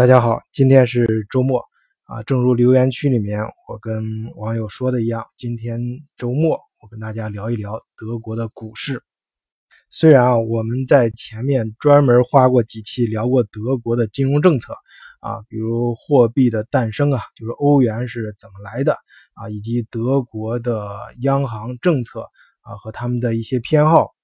大家好，今天是周末啊，正如留言区里面我跟网友说的一样，今天周末我跟大家聊一聊德国的股市。虽然啊，我们在前面专门花过几期聊过德国的金融政策啊，比如货币的诞生啊，就是欧元是怎么来的啊，以及德国的央行政策啊和他们的一些偏好，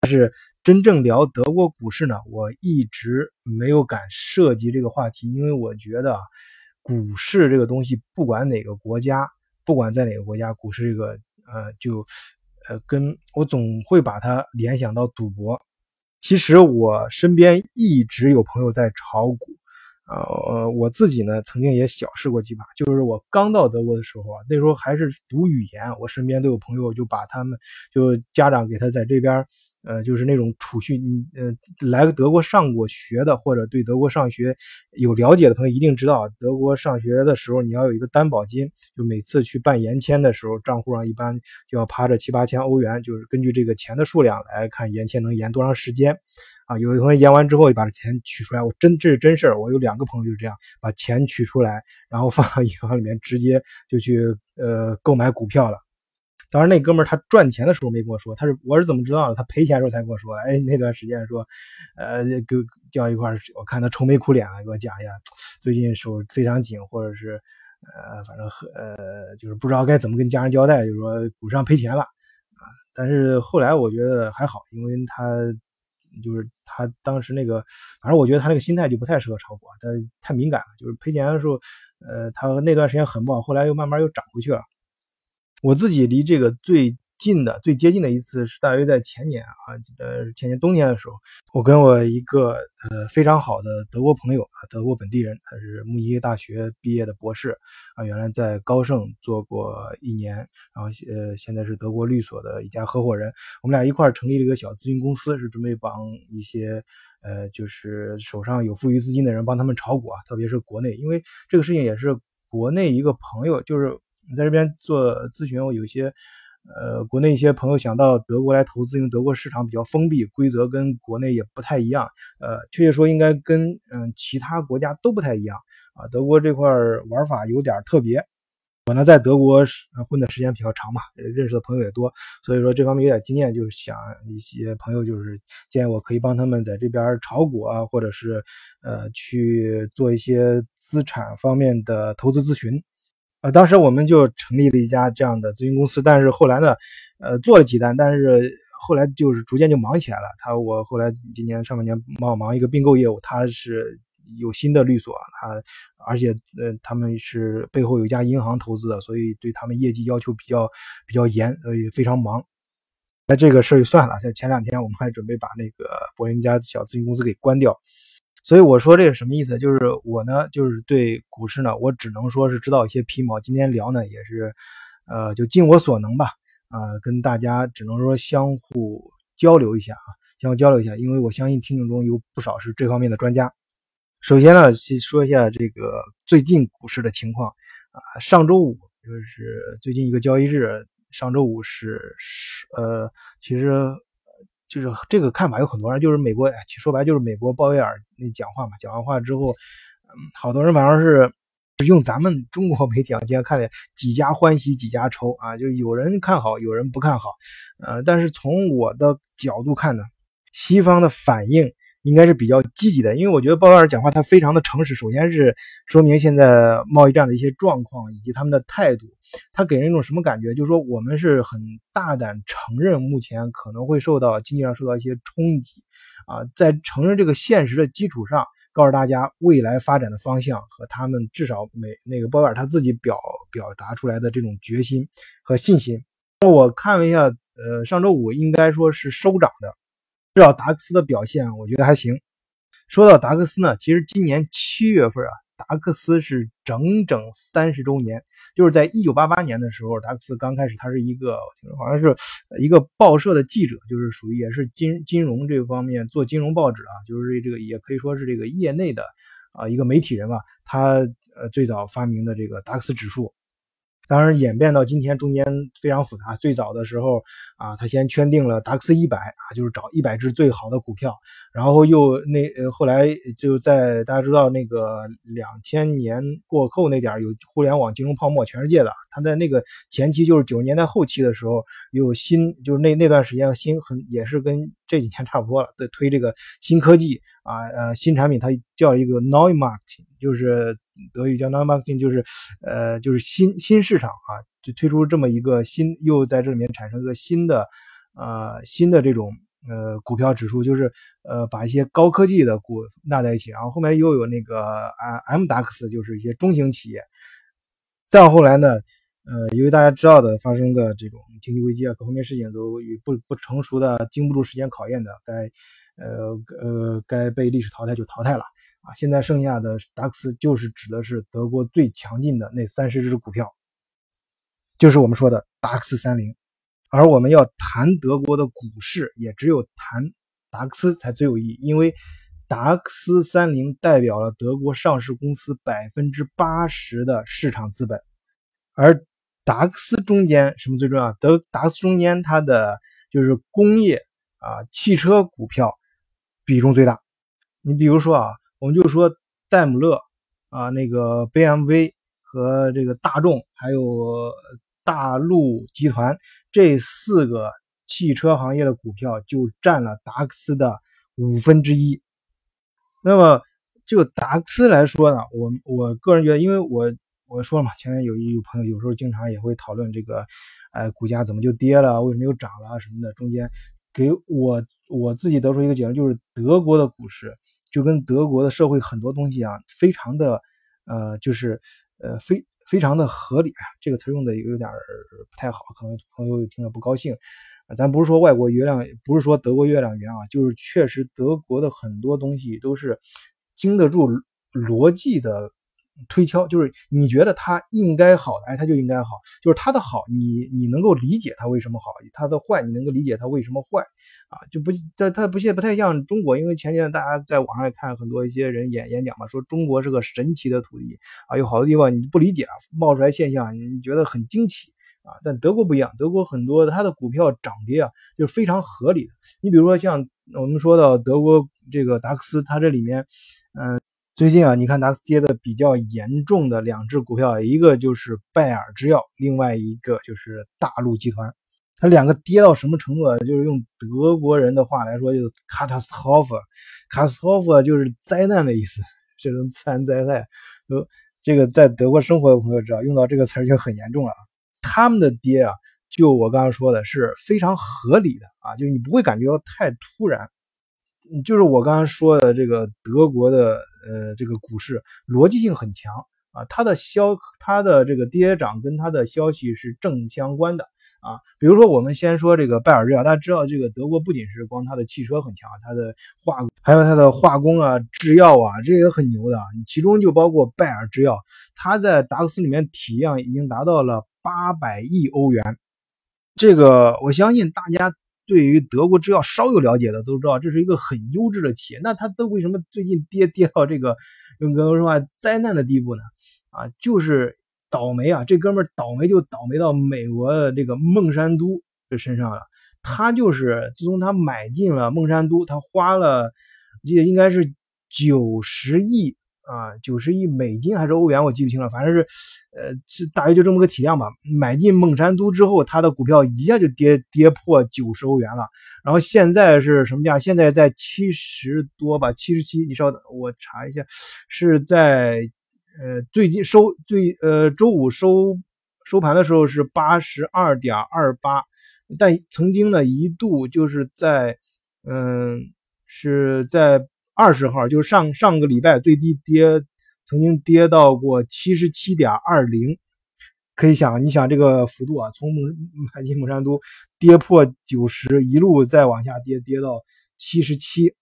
但是。真正聊德国股市呢，我一直没有敢涉及这个话题，因为我觉得啊，股市这个东西，不管哪个国家，不管在哪个国家，股市这个呃，就呃，跟我总会把它联想到赌博。其实我身边一直有朋友在炒股，呃，我自己呢曾经也小试过几把，就是我刚到德国的时候啊，那时候还是读语言，我身边都有朋友就把他们就家长给他在这边。呃，就是那种储蓄，你呃，来德国上过学的，或者对德国上学有了解的朋友一定知道，德国上学的时候你要有一个担保金，就每次去办延签的时候，账户上一般就要趴着七八千欧元，就是根据这个钱的数量来看延签能延多长时间。啊，有的同学延完之后就把这钱取出来，我真这是真事儿，我有两个朋友就是这样，把钱取出来，然后放到银行里面，直接就去呃购买股票了。当时那哥们儿他赚钱的时候没跟我说，他是我是怎么知道的？他赔钱的时候才跟我说。哎，那段时间说，呃，跟叫一块儿，我看他愁眉苦脸的给我讲一下，最近手非常紧，或者是呃，反正呃，就是不知道该怎么跟家人交代，就是说股市上赔钱了啊。但是后来我觉得还好，因为他就是他当时那个，反正我觉得他那个心态就不太适合炒股，他太敏感了。就是赔钱的时候，呃，他那段时间很不好，后来又慢慢又涨回去了。我自己离这个最近的、最接近的一次是大约在前年啊，呃，前年冬天的时候，我跟我一个呃非常好的德国朋友啊，德国本地人，他是慕尼黑大学毕业的博士啊，原来在高盛做过一年，然后呃现在是德国律所的一家合伙人，我们俩一块儿成立了一个小咨询公司，是准备帮一些呃就是手上有富余资金的人帮他们炒股啊，特别是国内，因为这个事情也是国内一个朋友就是。你在这边做咨询，我有些，呃，国内一些朋友想到德国来投资，因为德国市场比较封闭，规则跟国内也不太一样，呃，确切说应该跟嗯其他国家都不太一样啊。德国这块玩法有点特别。我呢在德国混的时间比较长嘛，认识的朋友也多，所以说这方面有点经验，就是想一些朋友就是建议我可以帮他们在这边炒股啊，或者是呃去做一些资产方面的投资咨询。呃，当时我们就成立了一家这样的咨询公司，但是后来呢，呃，做了几单，但是后来就是逐渐就忙起来了。他我后来今年上半年忙忙一个并购业务，他是有新的律所，他而且呃他们是背后有一家银行投资的，所以对他们业绩要求比较比较严，所以非常忙。那这个事儿就算了。像前两天我们还准备把那个柏林家小咨询公司给关掉。所以我说这是什么意思？就是我呢，就是对股市呢，我只能说是知道一些皮毛。今天聊呢，也是，呃，就尽我所能吧，啊，跟大家只能说相互交流一下啊，相互交流一下，因为我相信听众中有不少是这方面的专家。首先呢，先说一下这个最近股市的情况啊，上周五就是最近一个交易日，上周五是是呃，其实。就是这个看法有很多人，就是美国，说白就是美国鲍威尔那讲话嘛，讲完话之后，嗯，好多人反正是用咱们中国媒体啊，经常看的几家欢喜几家愁啊，就有人看好，有人不看好，呃，但是从我的角度看呢，西方的反应。应该是比较积极的，因为我觉得鲍威尔讲话他非常的诚实。首先是说明现在贸易战的一些状况以及他们的态度，他给人一种什么感觉？就是说我们是很大胆承认目前可能会受到经济上受到一些冲击，啊，在承认这个现实的基础上，告诉大家未来发展的方向和他们至少每那个鲍威尔他自己表表达出来的这种决心和信心。那我看了一下，呃，上周五应该说是收涨的。至少达克斯的表现，我觉得还行。说到达克斯呢，其实今年七月份啊，达克斯是整整三十周年。就是在一九八八年的时候，达克斯刚开始，他是一个好像是一个报社的记者，就是属于也是金金融这方面做金融报纸啊，就是这个也可以说是这个业内的啊一个媒体人吧。他呃最早发明的这个达克斯指数。当然，演变到今天中间非常复杂。最早的时候啊，他先圈定了达克斯一百啊，就是找一百只最好的股票，然后又那呃后来就在大家知道那个两千年过后那点有互联网金融泡沫，全世界的。他在那个前期就是九十年代后期的时候，有新就是那那段时间新很也是跟这几天差不多了，在推这个新科技啊呃新产品，它叫一个 New Market，就是。德语叫 n o n marketing，就是，呃，就是新新市场啊，就推出这么一个新，又在这里面产生一个新的，呃，新的这种呃股票指数，就是呃把一些高科技的股纳在一起，然后后面又有那个啊 M DAX，就是一些中型企业。再后来呢，呃，因为大家知道的发生的这种经济危机啊，各方面事情都与不不成熟的、经不住时间考验的，该呃呃该被历史淘汰就淘汰了。啊，现在剩下的 DAX 就是指的是德国最强劲的那三十只股票，就是我们说的 DAX 三零。而我们要谈德国的股市，也只有谈达克斯才最有意义，因为达克斯三零代表了德国上市公司百分之八十的市场资本。而达克斯中间什么最重要？德达克斯中间它的就是工业啊汽车股票比重最大。你比如说啊。我们就说戴姆勒啊，那个 BMW 和这个大众，还有大陆集团这四个汽车行业的股票就占了达克斯的五分之一。那么就达克斯来说呢，我我个人觉得，因为我我说了嘛，前面有一有朋友有时候经常也会讨论这个，呃，股价怎么就跌了，为什么又涨了什么的，中间给我我自己得出一个结论，就是德国的股市。就跟德国的社会很多东西啊，非常的，呃，就是呃，非非常的合理啊。这个词用的有点不太好，可能朋友听了不高兴。咱不是说外国月亮，不是说德国月亮圆啊，就是确实德国的很多东西都是经得住逻辑的。推敲就是你觉得它应该好的，哎，它就应该好，就是它的好，你你能够理解它为什么好；它的坏，你能够理解它为什么坏，啊，就不它它不现不太像中国，因为前几天大家在网上也看很多一些人演演讲嘛，说中国是个神奇的土地啊，有好多地方你不理解啊，冒出来现象你觉得很惊奇啊，但德国不一样，德国很多它的股票涨跌啊，就是非常合理的。你比如说像我们说到德国这个达克斯，它这里面，嗯。最近啊，你看达斯跌的比较严重的两只股票，一个就是拜耳制药，另外一个就是大陆集团。它两个跌到什么程度啊？就是用德国人的话来说，就是 catastrophe，catastrophe 就是灾难的意思，这种自然灾害。呃，这个在德国生活的朋友知道，用到这个词儿就很严重了。他们的跌啊，就我刚刚说的是非常合理的啊，就是你不会感觉到太突然。就是我刚刚说的这个德国的呃这个股市逻辑性很强啊，它的消它的这个跌涨跟它的消息是正相关的啊。比如说我们先说这个拜耳制药，大家知道这个德国不仅是光它的汽车很强，它的化还有它的化工啊、制药啊，这也很牛的啊。其中就包括拜耳制药，它在达克斯里面体量已经达到了八百亿欧元。这个我相信大家。对于德国制药稍有了解的都知道，这是一个很优质的企业。那它都为什么最近跌跌到这个用哥们说话灾难的地步呢？啊，就是倒霉啊！这哥们倒霉就倒霉到美国的这个孟山都这身上了。他就是自从他买进了孟山都，他花了，我记得应该是九十亿。啊，九十亿美金还是欧元，我记不清了，反正是，呃，是大约就这么个体量吧。买进孟山都之后，它的股票一下就跌跌破九十欧元了。然后现在是什么价？现在在七十多吧，七十七。你稍等，我查一下，是在呃最近收最呃周五收收盘的时候是八十二点二八，但曾经呢一度就是在嗯是在。二十号就是上上个礼拜最低跌，曾经跌到过七十七点二零，可以想，你想这个幅度啊，从蒙买进蒙山都跌破九十，一路再往下跌，跌到七十七，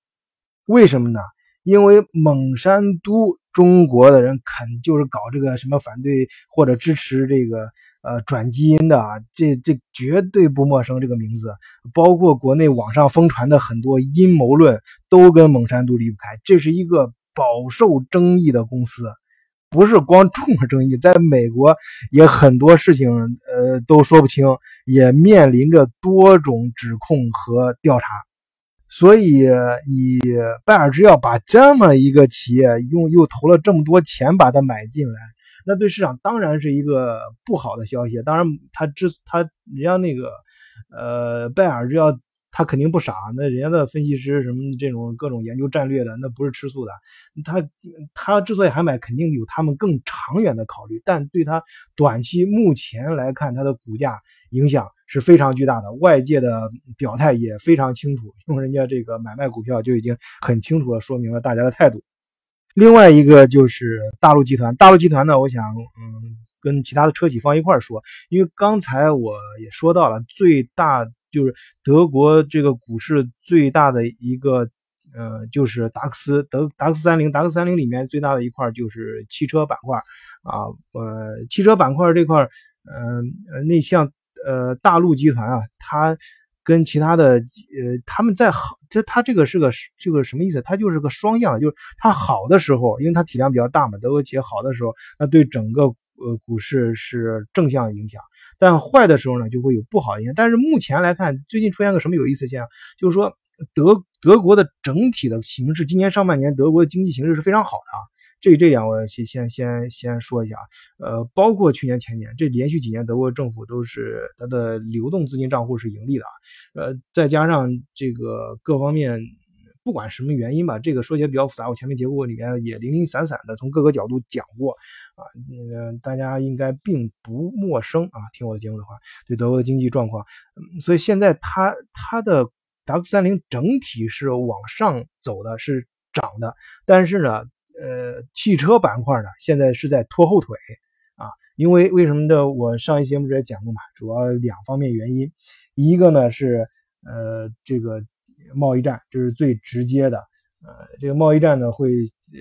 为什么呢？因为蒙山都中国的人肯就是搞这个什么反对或者支持这个。呃，转基因的啊，这这绝对不陌生这个名字，包括国内网上疯传的很多阴谋论，都跟蒙山都离不开。这是一个饱受争议的公司，不是光中国争议，在美国也很多事情，呃，都说不清，也面临着多种指控和调查。所以，你拜耳制药把这么一个企业用又投了这么多钱把它买进来，那对市场当然是一个不好的消息。当然，他之他人家那个，呃，拜耳制药。他肯定不傻，那人家的分析师什么这种各种研究战略的，那不是吃素的。他他之所以还买，肯定有他们更长远的考虑。但对他短期目前来看，它的股价影响是非常巨大的。外界的表态也非常清楚，用人家这个买卖股票就已经很清楚的说明了大家的态度。另外一个就是大陆集团，大陆集团呢，我想嗯跟其他的车企放一块儿说，因为刚才我也说到了最大。就是德国这个股市最大的一个，呃，就是达克斯德达克斯三零，达克斯三零里面最大的一块就是汽车板块啊，呃，汽车板块这块，嗯呃，那像呃大陆集团啊，它跟其他的呃他们在好，这它这个是个这个什么意思？它就是个双向的，就是它好的时候，因为它体量比较大嘛，德国企业好的时候，那对整个呃股市是正向影响。但坏的时候呢，就会有不好的影响。但是目前来看，最近出现个什么有意思现象？就是说，德德国的整体的形势，今年上半年德国的经济形势是非常好的啊。这这点我先先先先说一下。呃，包括去年前年，这连续几年德国政府都是它的流动资金账户是盈利的啊。呃，再加上这个各方面。不管什么原因吧，这个说起来比较复杂，我前面节目里面也零零散散的从各个角度讲过啊，嗯，大家应该并不陌生啊，听我的节目的话，对德国的经济状况，所以现在它它的达克三零整体是往上走的，是涨的，但是呢，呃，汽车板块呢现在是在拖后腿啊，因为为什么呢？我上一节目也讲过嘛，主要两方面原因，一个呢是呃这个。贸易战这是最直接的，呃，这个贸易战呢会，呃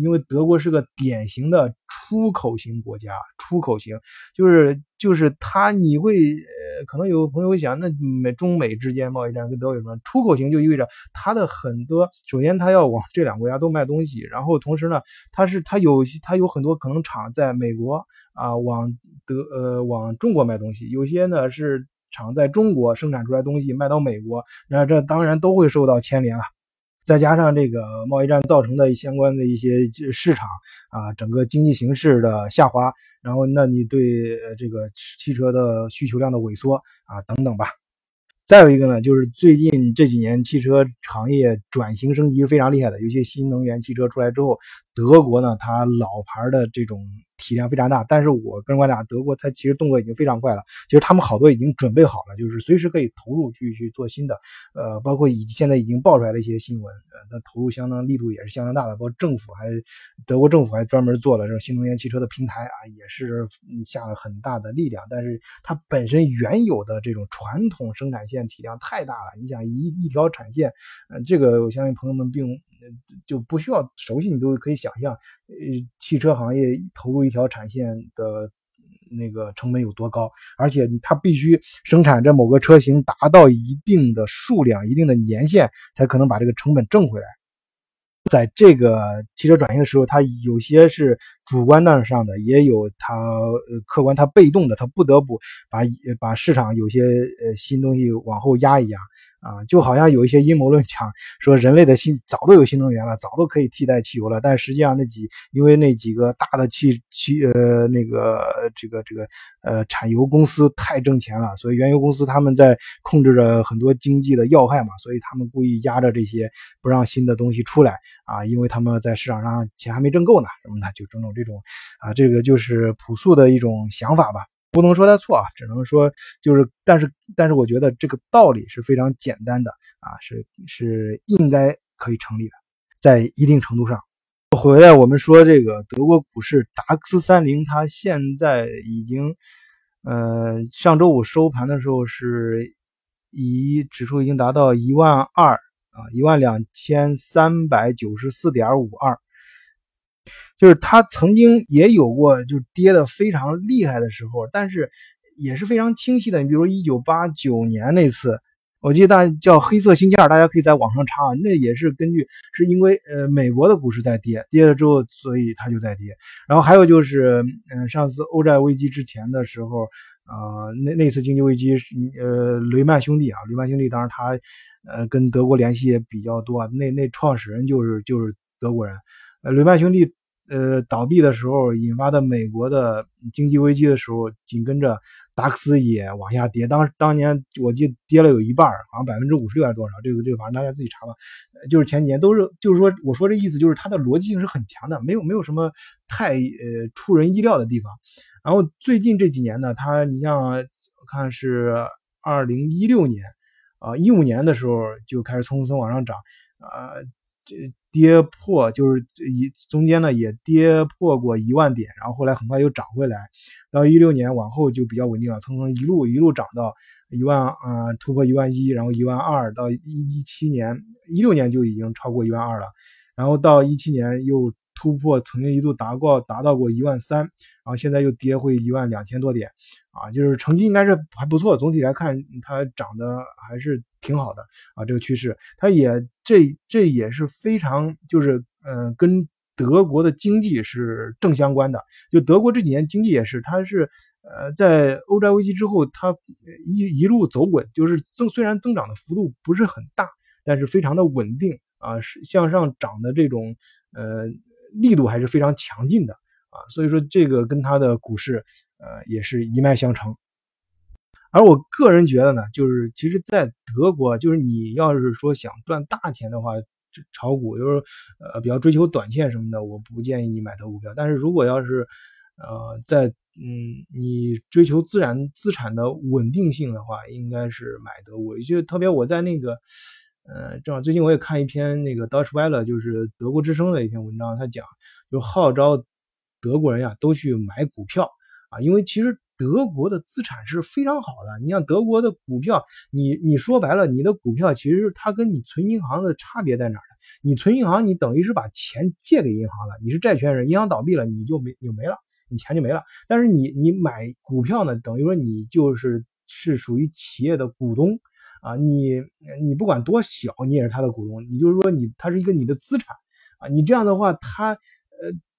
因为德国是个典型的出口型国家，出口型就是就是它你会，呃，可能有朋友会想，那美中美之间贸易战跟德国有什么？出口型就意味着它的很多，首先它要往这两个国家都卖东西，然后同时呢，它是它有它有很多可能厂在美国啊往德呃往中国卖东西，有些呢是。厂在中国生产出来东西卖到美国，那这当然都会受到牵连了。再加上这个贸易战造成的相关的一些市场啊，整个经济形势的下滑，然后那你对这个汽车的需求量的萎缩啊等等吧。再有一个呢，就是最近这几年汽车行业转型升级是非常厉害的，有些新能源汽车出来之后，德国呢它老牌的这种。体量非常大，但是我个人观察，德国它其实动作已经非常快了。其实他们好多已经准备好了，就是随时可以投入去去做新的。呃，包括以现在已经爆出来的一些新闻，呃，它投入相当力度也是相当大的。包括政府还，德国政府还专门做了这种新能源汽车的平台啊，也是下了很大的力量。但是它本身原有的这种传统生产线体量太大了，你想一一条产线，呃，这个我相信朋友们并。就不需要熟悉，你都可以想象，呃，汽车行业投入一条产线的那个成本有多高，而且它必须生产这某个车型达到一定的数量、一定的年限，才可能把这个成本挣回来。在这个汽车转型的时候，它有些是主观上的，也有它呃客观它被动的，它不得不把把市场有些呃新东西往后压一压。啊，就好像有一些阴谋论讲说，人类的新早都有新能源了，早都可以替代汽油了。但实际上，那几因为那几个大的汽汽呃那个这个这个呃产油公司太挣钱了，所以原油公司他们在控制着很多经济的要害嘛，所以他们故意压着这些不让新的东西出来啊，因为他们在市场上钱还没挣够呢什么的，就种种这种啊，这个就是朴素的一种想法吧。不能说他错啊，只能说就是，但是但是我觉得这个道理是非常简单的啊，是是应该可以成立的，在一定程度上。回来我们说这个德国股市达克斯三零，它现在已经，呃，上周五收盘的时候是一指数已经达到一万二啊，一万两千三百九十四点五二。就是它曾经也有过就跌的非常厉害的时候，但是也是非常清晰的。你比如一九八九年那次，我记得大叫黑色星期二，大家可以在网上查，那也是根据是因为呃美国的股市在跌，跌了之后，所以它就在跌。然后还有就是，嗯，上次欧债危机之前的时候，呃，那那次经济危机，呃，雷曼兄弟啊，雷曼兄弟当然他呃跟德国联系也比较多，那那创始人就是就是德国人，呃，雷曼兄弟。呃，倒闭的时候引发的美国的经济危机的时候，紧跟着达克斯也往下跌。当当年我记得跌了有一半，好像百分之五十六还是多少？这个这个反正大家自己查吧。就是前几年都是，就是说我说这意思就是它的逻辑性是很强的，没有没有什么太呃出人意料的地方。然后最近这几年呢，它你像我看是二零一六年啊一五年的时候就开始蹭蹭往上涨啊。这跌破就是一中间呢也跌破过一万点，然后后来很快又涨回来，到一六年往后就比较稳定了，从一路一路涨到一万啊突破一万一，然后一万二到一一七年一六年就已经超过一万二了，然后到一七年又。突破曾经一度达过达到过一万三，然后现在又跌回一万两千多点，啊，就是成绩应该是还不错，总体来看它涨得还是挺好的啊，这个趋势，它也这这也是非常就是嗯跟德国的经济是正相关的，就德国这几年经济也是，它是呃在欧债危机之后，它一一路走稳，就是增虽然增长的幅度不是很大，但是非常的稳定啊，是向上涨的这种呃。力度还是非常强劲的啊，所以说这个跟它的股市呃也是一脉相承。而我个人觉得呢，就是其实，在德国，就是你要是说想赚大钱的话，炒股就是呃比较追求短线什么的，我不建议你买德股票。但是如果要是呃在嗯你追求自然资产的稳定性的话，应该是买德国。就特别我在那个。呃，正好最近我也看一篇那个 Deutsche Welle，就是德国之声的一篇文章，他讲就号召德国人呀都去买股票啊，因为其实德国的资产是非常好的。你像德国的股票，你你说白了，你的股票其实它跟你存银行的差别在哪儿呢？你存银行，你等于是把钱借给银行了，你是债权人，银行倒闭了，你就没你就没了，你钱就没了。但是你你买股票呢，等于说你就是是属于企业的股东。啊，你你不管多小，你也是他的股东。你就是说，你他是一个你的资产啊。你这样的话，他呃，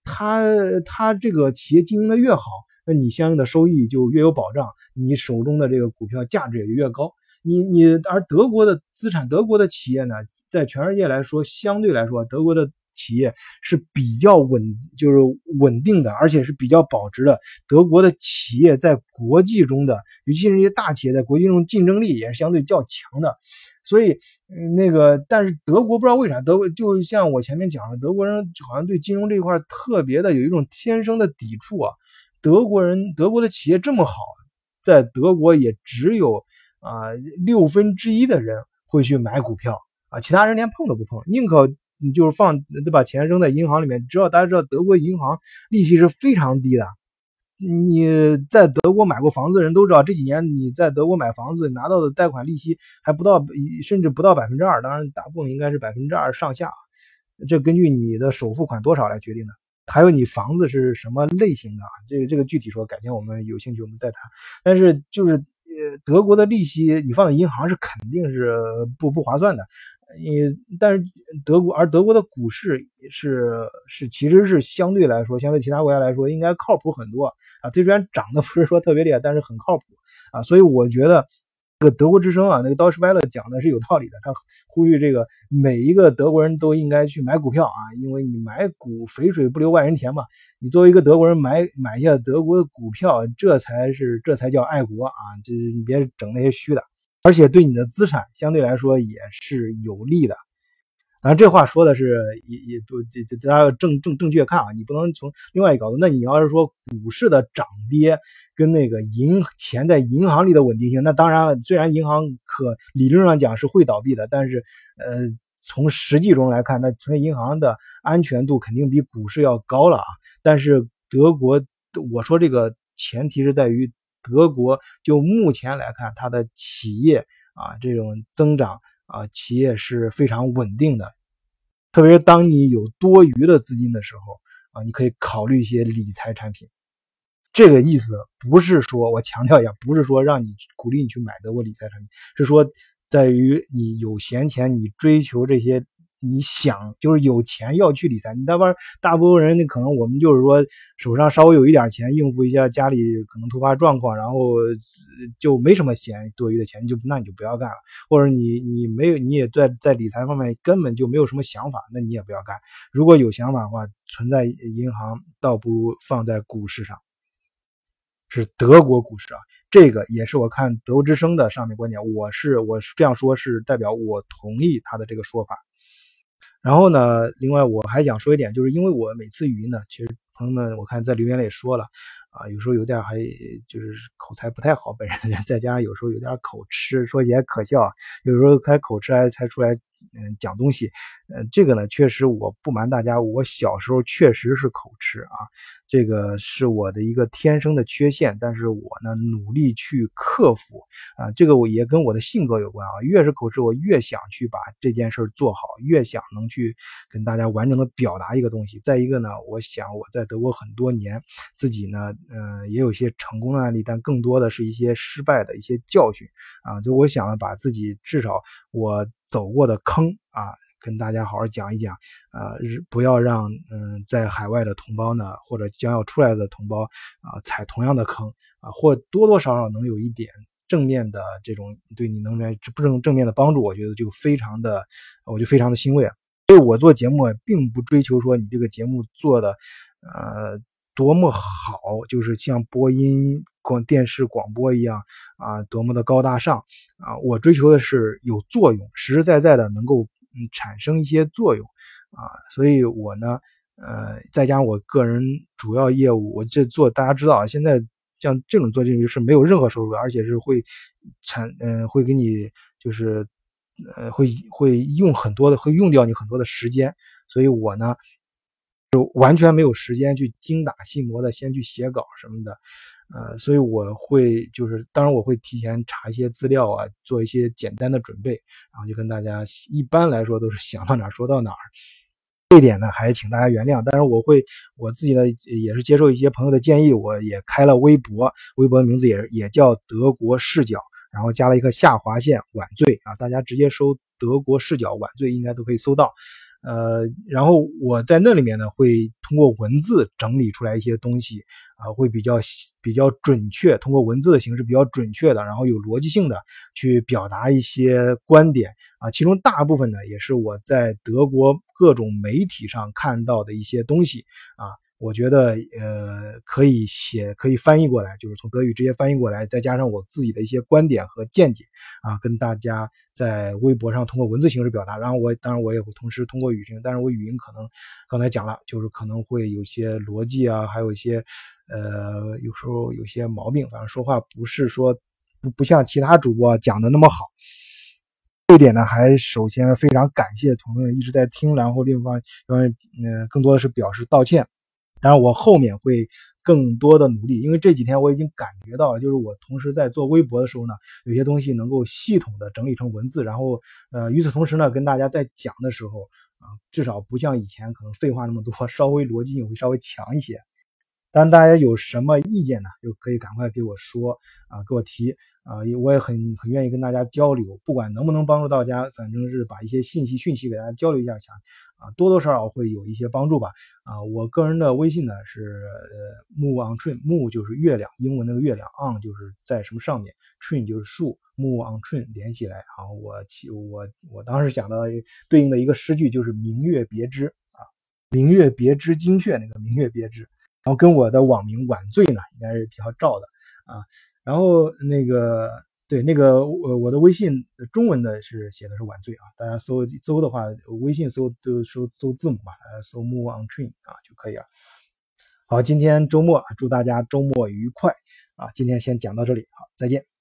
他他这个企业经营的越好，那你相应的收益就越有保障，你手中的这个股票价值也就越高。你你而德国的资产，德国的企业呢，在全世界来说，相对来说，德国的。企业是比较稳，就是稳定的，而且是比较保值的。德国的企业在国际中的，尤其是一些大企业，在国际中竞争力也是相对较强的。所以，那个，但是德国不知道为啥，德国就像我前面讲的，德国人好像对金融这一块特别的有一种天生的抵触啊。德国人，德国的企业这么好，在德国也只有啊六分之一的人会去买股票啊，其他人连碰都不碰，宁可。你就是放，得把钱扔在银行里面。知道大家知道，德国银行利息是非常低的。你在德国买过房子的人都知道，这几年你在德国买房子拿到的贷款利息还不到，甚至不到百分之二。当然，大部分应该是百分之二上下。这根据你的首付款多少来决定的。还有你房子是什么类型的，这个这个具体说，改天我们有兴趣我们再谈。但是就是呃，德国的利息你放在银行是肯定是不不划算的。你但是德国，而德国的股市是是其实是相对来说，相对其他国家来说，应该靠谱很多啊。虽然涨得不是说特别厉害，但是很靠谱啊。所以我觉得这个德国之声啊，那个 Deutsche Welle 讲的是有道理的。他呼吁这个每一个德国人都应该去买股票啊，因为你买股肥水不流外人田嘛。你作为一个德国人买买一下德国的股票，这才是这才叫爱国啊！这你别整那些虚的。而且对你的资产相对来说也是有利的，当然这话说的是也也不这这大家要正正正确看啊，你不能从另外一个角度。那你要是说股市的涨跌跟那个银钱在银行里的稳定性，那当然虽然银行可理论上讲是会倒闭的，但是呃从实际中来看，那存银行的安全度肯定比股市要高了啊。但是德国，我说这个前提是在于。德国就目前来看，它的企业啊，这种增长啊，企业是非常稳定的。特别是当你有多余的资金的时候啊，你可以考虑一些理财产品。这个意思不是说我强调一下，不是说让你鼓励你去买德国理财产品，是说在于你有闲钱，你追求这些。你想就是有钱要去理财，你大半大部分人，那可能我们就是说手上稍微有一点钱，应付一下家里可能突发状况，然后就没什么闲多余的钱，就那你就不要干了。或者你你没有，你也在在理财方面根本就没有什么想法，那你也不要干。如果有想法的话，存在银行倒不如放在股市上，是德国股市啊。这个也是我看德国之声的上面观点，我是我是这样说，是代表我同意他的这个说法。然后呢，另外我还想说一点，就是因为我每次语音呢，其实朋友们我看在留言里也说了啊，有时候有点还就是口才不太好，本人 再加上有时候有点口吃，说起来可笑啊，有时候开口吃还才出来。嗯，讲东西，呃，这个呢，确实我不瞒大家，我小时候确实是口吃啊，这个是我的一个天生的缺陷，但是我呢努力去克服啊，这个我也跟我的性格有关啊，越是口吃，我越想去把这件事做好，越想能去跟大家完整的表达一个东西。再一个呢，我想我在德国很多年，自己呢，嗯，也有一些成功的案例，但更多的是一些失败的一些教训啊，就我想把自己至少我。走过的坑啊，跟大家好好讲一讲，呃，不要让嗯在海外的同胞呢，或者将要出来的同胞啊踩同样的坑啊，或多多少少能有一点正面的这种对你能来不正正面的帮助，我觉得就非常的，我就非常的欣慰啊。所以我做节目并不追求说你这个节目做的呃多么好，就是像播音。广电视广播一样啊，多么的高大上啊！我追求的是有作用，实实在在的能够嗯产生一些作用啊！所以我呢，呃，再加上我个人主要业务，我这做大家知道啊，现在像这种做进去是没有任何收入，而且是会产嗯会给你就是呃会会用很多的会用掉你很多的时间，所以我呢就完全没有时间去精打细磨的先去写稿什么的。呃，所以我会就是，当然我会提前查一些资料啊，做一些简单的准备，然后就跟大家一般来说都是想到哪儿说到哪儿。这一点呢，还请大家原谅。但是我会我自己呢，也是接受一些朋友的建议，我也开了微博，微博的名字也也叫德国视角，然后加了一个下划线晚醉啊，大家直接搜德国视角晚醉应该都可以搜到。呃，然后我在那里面呢，会通过文字整理出来一些东西，啊，会比较比较准确，通过文字的形式比较准确的，然后有逻辑性的去表达一些观点，啊，其中大部分呢也是我在德国各种媒体上看到的一些东西，啊。我觉得呃可以写可以翻译过来，就是从德语直接翻译过来，再加上我自己的一些观点和见解啊，跟大家在微博上通过文字形式表达。然后我当然我也会同时通过语音，但是我语音可能刚才讲了，就是可能会有些逻辑啊，还有一些呃有时候有些毛病，反正说话不是说不不像其他主播讲的那么好。这一点呢，还首先非常感谢同学们一直在听，然后另一方因为嗯更多的是表示道歉。当然，我后面会更多的努力，因为这几天我已经感觉到了，就是我同时在做微博的时候呢，有些东西能够系统的整理成文字，然后，呃，与此同时呢，跟大家在讲的时候啊，至少不像以前可能废话那么多，稍微逻辑性会稍微强一些。但，大家有什么意见呢，就可以赶快给我说啊，给我提啊，我也很很愿意跟大家交流，不管能不能帮助到大家，反正是把一些信息讯息给大家交流一下，想啊多多少少会有一些帮助吧。啊，我个人的微信呢是呃 move on train，move 就是月亮，英文那个月亮，on 就是在什么上面，train 就是树，move on train 连起来，好我其我我当时想到对应的一个诗句就是明月别枝啊，明月别枝精确那个明月别枝。然后跟我的网名晚醉呢，应该是比较照的啊。然后那个对那个我我的微信中文的是写的是晚醉啊，大家搜搜的话，微信搜都搜搜字母嘛，呃，搜 move on train 啊就可以了。好，今天周末啊，祝大家周末愉快啊！今天先讲到这里，好，再见。